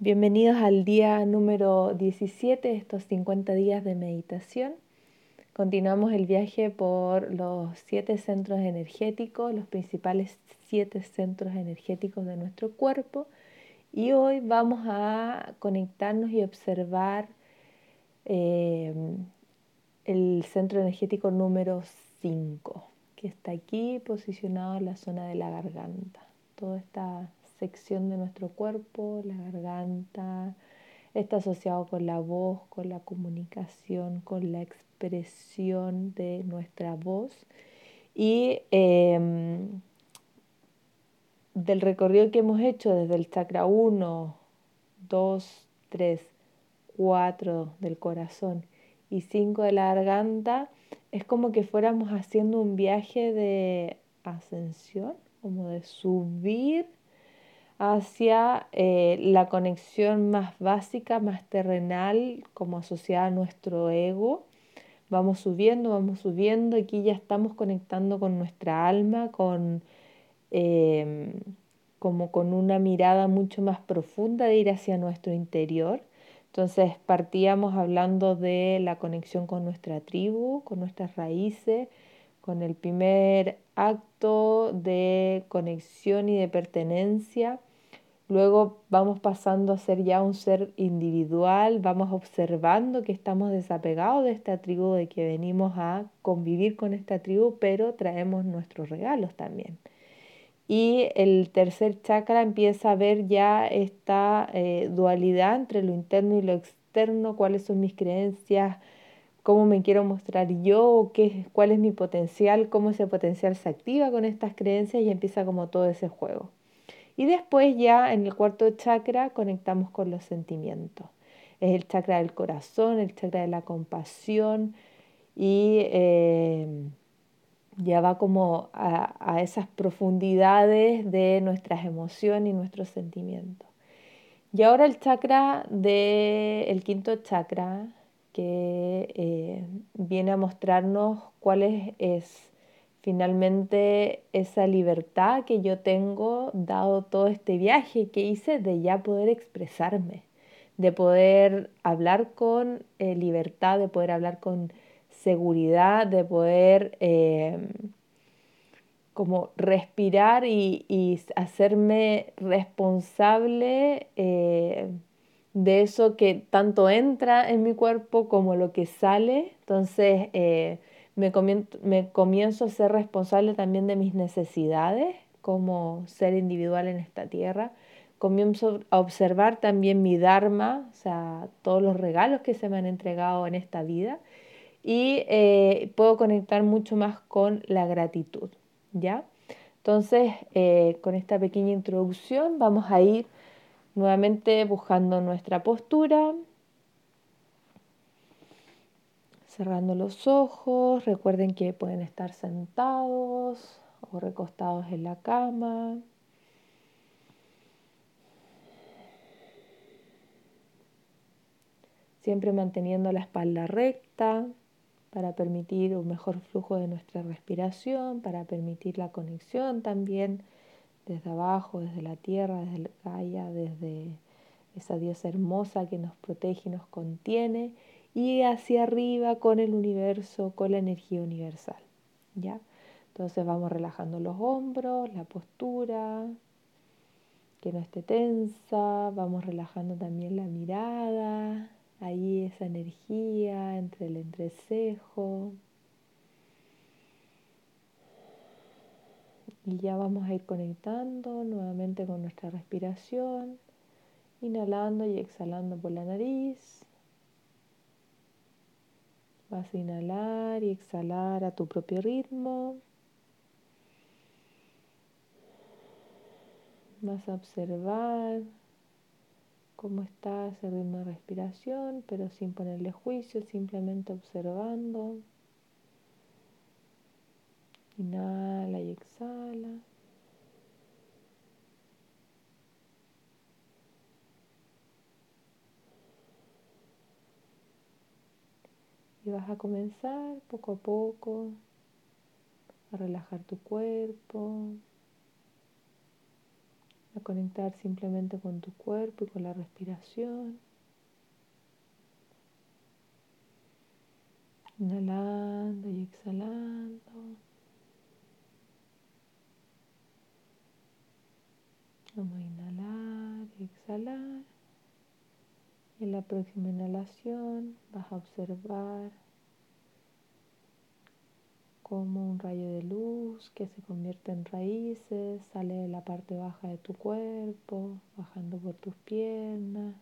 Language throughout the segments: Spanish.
Bienvenidos al día número 17 de estos 50 días de meditación. Continuamos el viaje por los siete centros energéticos, los principales siete centros energéticos de nuestro cuerpo. Y hoy vamos a conectarnos y observar eh, el centro energético número 5, que está aquí posicionado en la zona de la garganta. Toda esta sección de nuestro cuerpo, la garganta, está asociado con la voz, con la comunicación, con la expresión de nuestra voz. Y em, del recorrido que hemos hecho desde el chakra 1, 2, 3, 4 del corazón y 5 de la garganta, es como que fuéramos haciendo un viaje de ascensión, como de subir hacia eh, la conexión más básica, más terrenal, como asociada a nuestro ego. Vamos subiendo, vamos subiendo, aquí ya estamos conectando con nuestra alma, con em, como con una mirada mucho más profunda de ir hacia nuestro interior. Entonces partíamos hablando de la conexión con nuestra tribu, con nuestras raíces, con el primer acto de conexión y de pertenencia. Luego vamos pasando a ser ya un ser individual, vamos observando que estamos desapegados de esta tribu, de que venimos a convivir con esta tribu, pero traemos nuestros regalos también. Y el tercer chakra empieza a ver ya esta eh, dualidad entre lo interno y lo externo, cuáles son mis creencias, cómo me quiero mostrar yo, qué, cuál es mi potencial, cómo ese potencial se activa con estas creencias y empieza como todo ese juego. Y después ya en el cuarto chakra conectamos con los sentimientos. Es el chakra del corazón, el chakra de la compasión y eh, ya va como a, esas profundidades de nuestras emociones y nuestros sentimientos. Y ahora el chakra del el quinto chakra, que eh, viene a mostrarnos cuál es, finalmente esa libertad que yo tengo dado todo este viaje que hice de ya poder expresarme, de poder hablar con eh, libertad, de poder hablar con seguridad, de poder eh, como respirar y, hacerme responsable de eso que tanto entra en mi cuerpo como lo que sale. Entonces eh, me, comienzo a ser responsable también de mis necesidades como ser individual en esta tierra. Comienzo a observar también mi Dharma, o sea, todos los regalos que se me han entregado en esta vida. Y eh, puedo conectar mucho más con la gratitud, ¿ya? Entonces, eh, con esta pequeña introducción vamos a ir Nuevamente buscando nuestra postura. Cerrando los ojos. Recuerden que pueden estar sentados o recostados en la cama. Siempre manteniendo la espalda recta para permitir un mejor flujo de nuestra respiración, para permitir la conexión también desde abajo, desde la tierra, desde el Gaia, desde esa diosa hermosa que nos protege y nos contiene, y hacia arriba con el universo, con la energía universal. ¿ya? Entonces vamos relajando los hombros, la postura, que no esté tensa, vamos relajando también la mirada, ahí esa energía entre el entrecejo. Y ya vamos a ir conectando nuevamente con nuestra respiración, inhalando y exhalando por la nariz. Vas a inhalar y exhalar a tu propio ritmo. Vas a observar cómo está ese ritmo de respiración, pero sin ponerle juicio, simplemente observando. Inhala y exhala. Y vas a comenzar poco a poco a relajar tu cuerpo, a conectar simplemente con tu cuerpo y con la respiración. Inhalando y exhalando. Vamos a inhalar y exhalar. En la próxima inhalación vas a observar como un rayo de luz que se convierte en raíces, sale de la parte baja de tu cuerpo, bajando por tus piernas,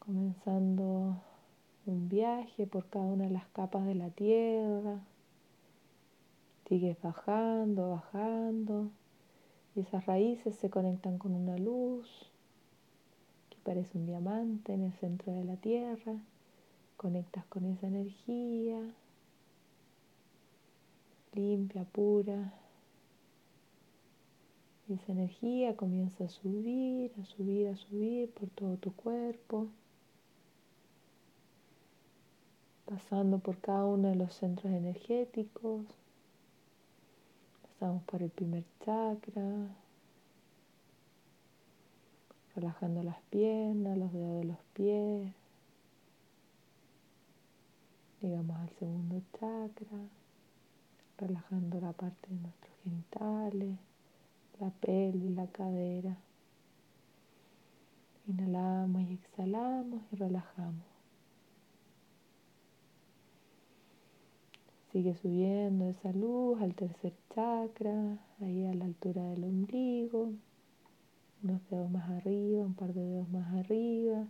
comenzando un viaje por cada una de las capas de la tierra. Sigues bajando, bajando, y esas raíces se conectan con una luz parece un diamante en el centro de la tierra. Conectas con esa energía limpia, pura. Esa energía comienza a subir, a subir, a subir por todo tu cuerpo, pasando por cada uno de los centros energéticos. Pasamos por el primer chakra, relajando las piernas, los dedos de los pies. Llegamos al segundo chakra relajando la parte de nuestros genitales, la pelvis, la cadera. Inhalamos y exhalamos y relajamos. Sigue subiendo esa luz al tercer chakra, ahí a la altura del ombligo, unos dedos más arriba, un par de dedos más arriba.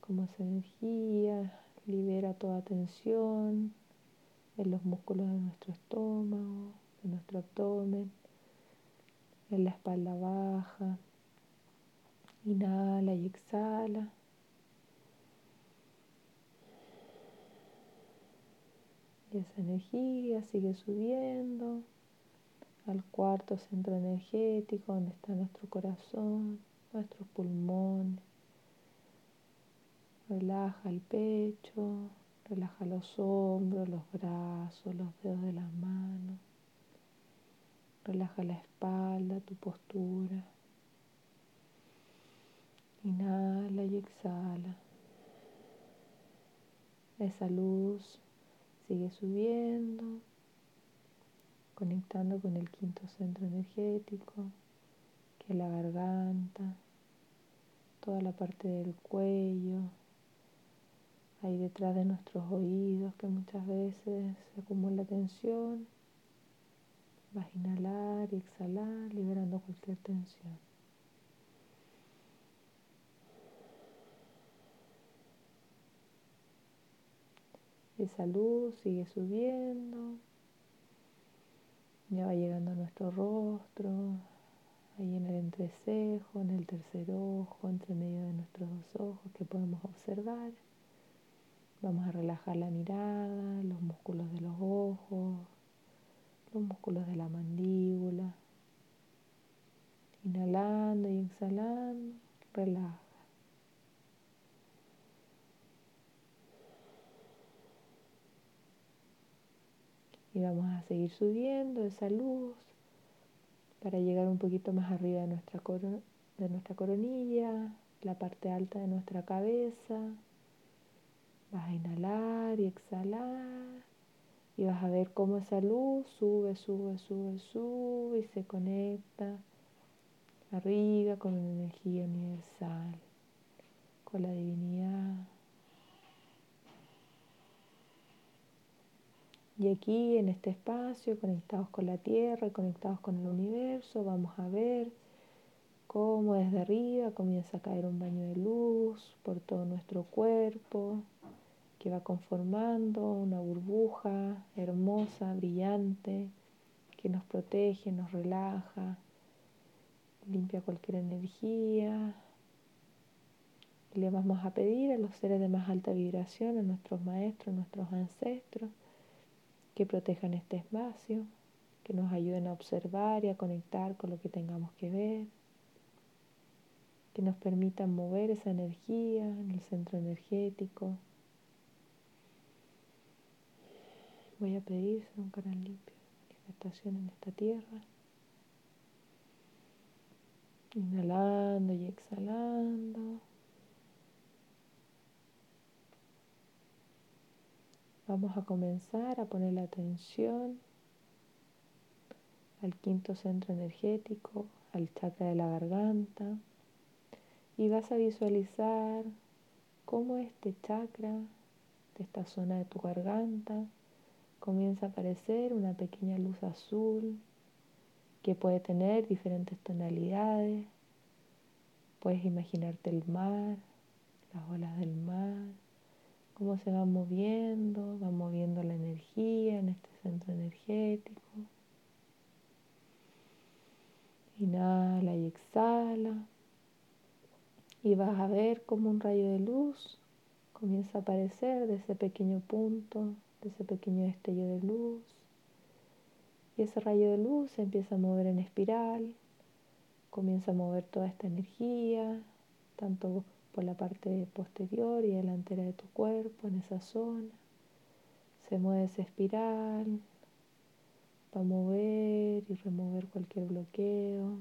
Como esa energía libera toda tensión, en los músculos de nuestro estómago, de nuestro abdomen, en la espalda baja. Inhala y exhala. Y esa energía sigue subiendo al cuarto centro energético donde está nuestro corazón, nuestros pulmones. Relaja el pecho, Relaja los hombros, los brazos, los dedos de las manos. Relaja la espalda, tu postura. Inhala y exhala. Esa luz sigue subiendo, conectando con el quinto centro energético, que es la garganta, toda la parte del cuello, ahí detrás de nuestros oídos que muchas veces se acumula tensión. Vas a inhalar y exhalar, liberando cualquier tensión. Esa luz sigue subiendo, ya va llegando a nuestro rostro, ahí en el entrecejo, en el tercer ojo, entre medio de nuestros dos ojos que podemos observar. Vamos a relajar la mirada, los músculos de los ojos, los músculos de la mandíbula. Inhalando y exhalando, relaja. Y vamos a seguir subiendo esa luz para llegar un poquito más arriba de nuestra, de nuestra coronilla, la parte alta de nuestra cabeza. Vas a inhalar y exhalar y vas a ver cómo esa luz sube, sube, sube, sube y se conecta arriba con una energía universal, con la divinidad. Y aquí en este espacio, conectados con la tierra conectados con el universo, vamos a ver cómo desde arriba comienza a caer un baño de luz por todo nuestro cuerpo, que va conformando una burbuja hermosa, brillante, que nos protege, nos relaja, limpia cualquier energía. Y le vamos a pedir a los seres de más alta vibración, a nuestros maestros, a nuestros ancestros, que protejan este espacio, que nos ayuden a observar y a conectar con lo que tengamos que ver, que nos permitan mover esa energía en el centro energético Voy a pedir ser un canal limpio, manifestación en esta tierra. Inhalando y exhalando. Vamos a comenzar a poner la atención al quinto centro energético, al chakra de la garganta. Y vas a visualizar cómo este chakra, de esta zona de tu garganta, comienza a aparecer una pequeña luz azul que puede tener diferentes tonalidades. Puedes imaginarte el mar, las olas del mar cómo se va moviendo, va moviendo la energía en este centro energético. Inhala y exhala. Y vas a ver cómo un rayo de luz comienza a aparecer de ese pequeño punto, de ese pequeño destello de luz. Y ese rayo de luz se empieza a mover en espiral, comienza a mover toda esta energía, tanto por la parte posterior y delantera de tu cuerpo, en esa zona. Se mueve esa espiral, va a mover y remover cualquier bloqueo.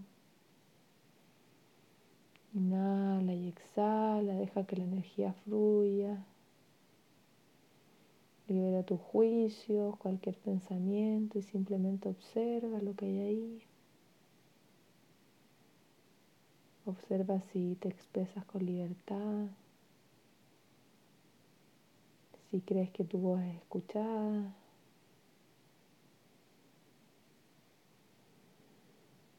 Inhala y exhala, deja que la energía fluya. Libera tus juicios, cualquier pensamiento y simplemente observa lo que hay ahí. Observa si te expresas con libertad, si crees que tu voz es escuchada,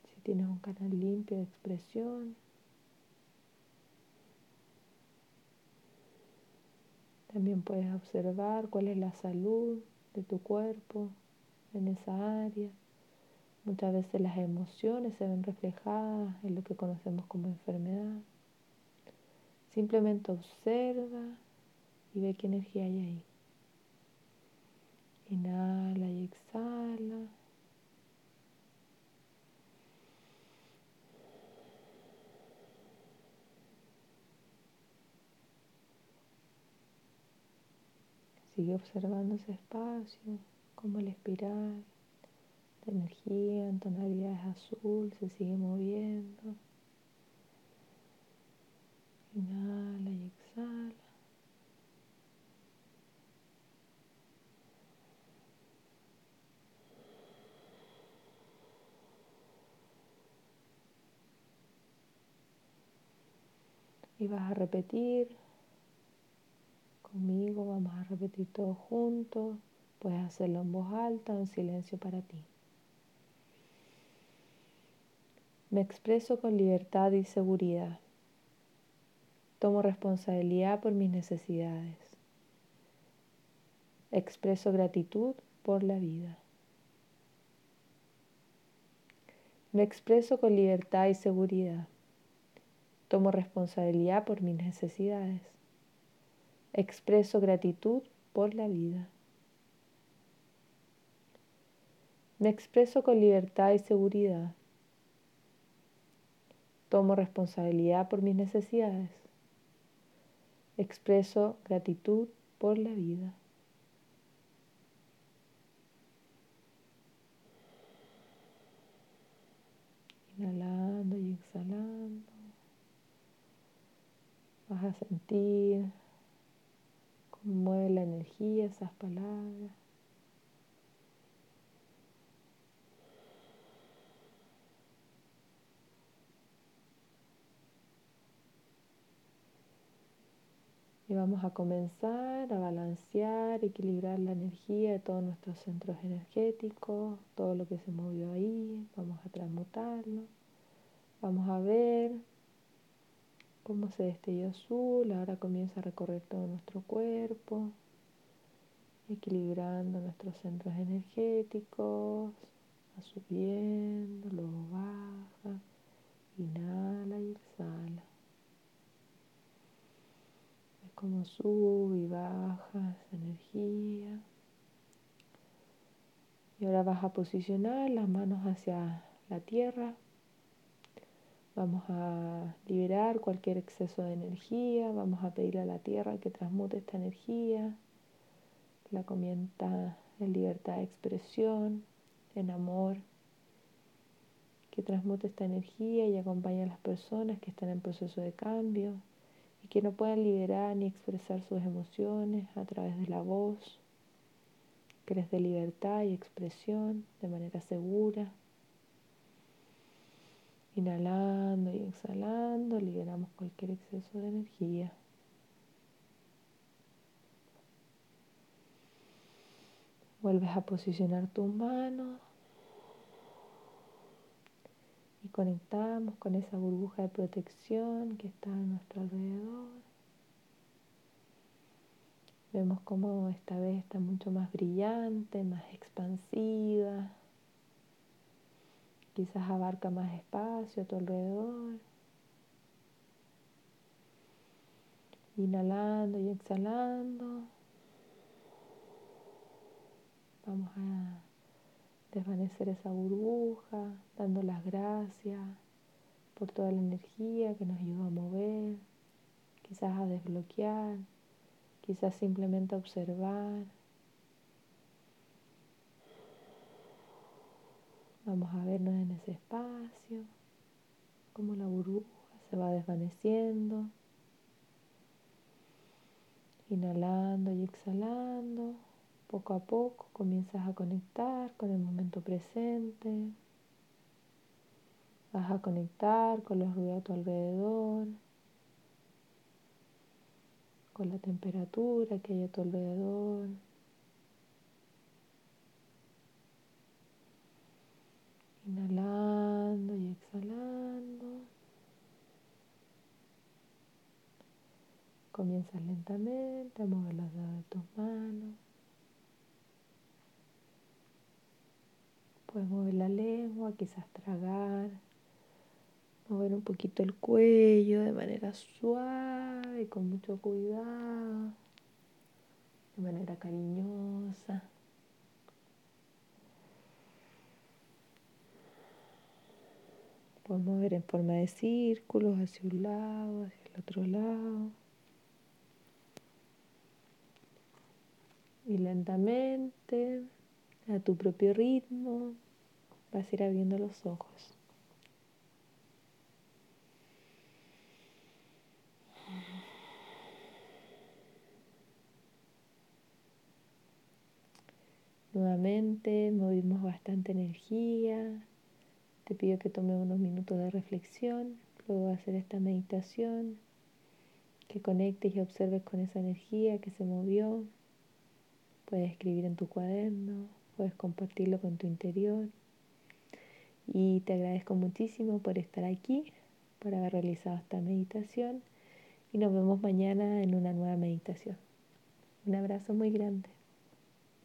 si tienes un canal limpio de expresión. También puedes observar cuál es la salud de tu cuerpo en esa área. Muchas veces las emociones se ven reflejadas en lo que conocemos como enfermedad. Simplemente observa y ve qué energía hay ahí. Inhala y exhala. Sigue observando ese espacio, como la espiral energía en tonalidades azul se sigue moviendo. Inhala y exhala. Y vas a repetir conmigo, vamos a repetir todos juntos. Puedes hacerlo en voz alta o en silencio para ti. Me expreso con libertad y seguridad. Tomo responsabilidad por mis necesidades. Expreso gratitud por la vida. Me expreso con libertad y seguridad. Tomo responsabilidad por mis necesidades. Expreso gratitud por la vida. Me expreso con libertad y seguridad. Tomo responsabilidad por mis necesidades. Expreso gratitud por la vida. Inhalando y exhalando. Vas a sentir cómo mueve la energía esas palabras. Y vamos a comenzar a balancear, equilibrar la energía de todos nuestros centros energéticos, todo lo que se movió ahí, vamos a transmutarlo. Vamos a ver cómo se destelló azul, ahora comienza a recorrer todo nuestro cuerpo, equilibrando nuestros centros energéticos, subiendo, luego baja, inhala y exhala como sube y baja esa energía. Y ahora vas a posicionar las manos hacia la tierra. Vamos a liberar cualquier exceso de energía. Vamos a pedirle a la tierra que transmute esta energía, la convierta en libertad de expresión, en amor, que transmute esta energía y acompañe a las personas que están en proceso de cambio que no puedan liberar ni expresar sus emociones a través de la voz, que les dé libertad y expresión de manera segura. Inhalando y exhalando, liberamos cualquier exceso de energía. Vuelves a posicionar tus manos y conectamos con esa burbuja de protección que está a nuestro alrededor. Vemos cómo esta vez está mucho más brillante, más expansiva. Quizás abarca más espacio a tu alrededor. Inhalando y exhalando. Vamos a desvanecer esa burbuja, dando las gracias por toda la energía que nos ayudó a mover, quizás a desbloquear, quizás simplemente a observar. Vamos a vernos en ese espacio, como la burbuja se va desvaneciendo, inhalando y exhalando. Poco a poco comienzas a conectar con el momento presente. Vas a conectar con los ruidos a tu alrededor, con la temperatura que hay a tu alrededor. Inhalando y exhalando. Comienzas lentamente a mover los dedos de tus manos. Puedes mover la lengua, quizás tragar, mover un poquito el cuello de manera suave, y con mucho cuidado, de manera cariñosa. Puedes mover en forma de círculos hacia un lado, hacia el otro lado. Y lentamente a tu propio ritmo, vas a ir abriendo los ojos. Nuevamente movimos bastante energía. Te pido que tomes unos minutos de reflexión luego hacer esta meditación, que conectes y observes con esa energía que se movió. Puedes escribir en tu cuaderno, puedes compartirlo con tu interior. Y te agradezco muchísimo por estar aquí, por haber realizado esta meditación y nos vemos mañana en una nueva meditación. Un abrazo muy grande.